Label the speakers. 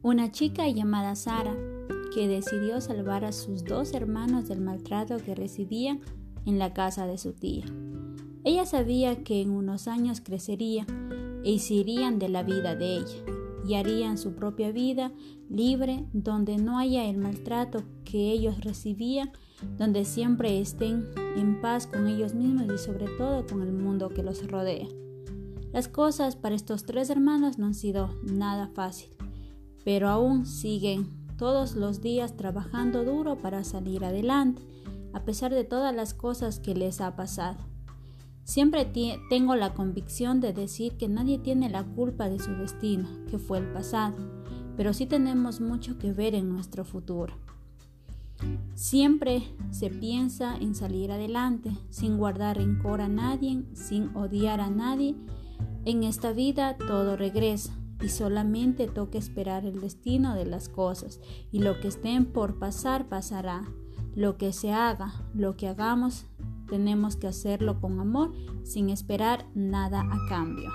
Speaker 1: Una chica llamada Sara, que decidió salvar a sus dos hermanos del maltrato que residían en la casa de su tía. Ella sabía que en unos años crecería e se irían de la vida de ella y harían su propia vida libre donde no haya el maltrato que ellos recibían, donde siempre estén en paz con ellos mismos y sobre todo con el mundo que los rodea. Las cosas para estos tres hermanos no han sido nada fácil pero aún siguen todos los días trabajando duro para salir adelante, a pesar de todas las cosas que les ha pasado. Siempre tengo la convicción de decir que nadie tiene la culpa de su destino, que fue el pasado, pero sí tenemos mucho que ver en nuestro futuro. Siempre se piensa en salir adelante, sin guardar rencor a nadie, sin odiar a nadie. En esta vida todo regresa, y solamente toca esperar el destino de las cosas y lo que estén por pasar pasará. Lo que se haga, lo que hagamos, tenemos que hacerlo con amor sin esperar nada a cambio.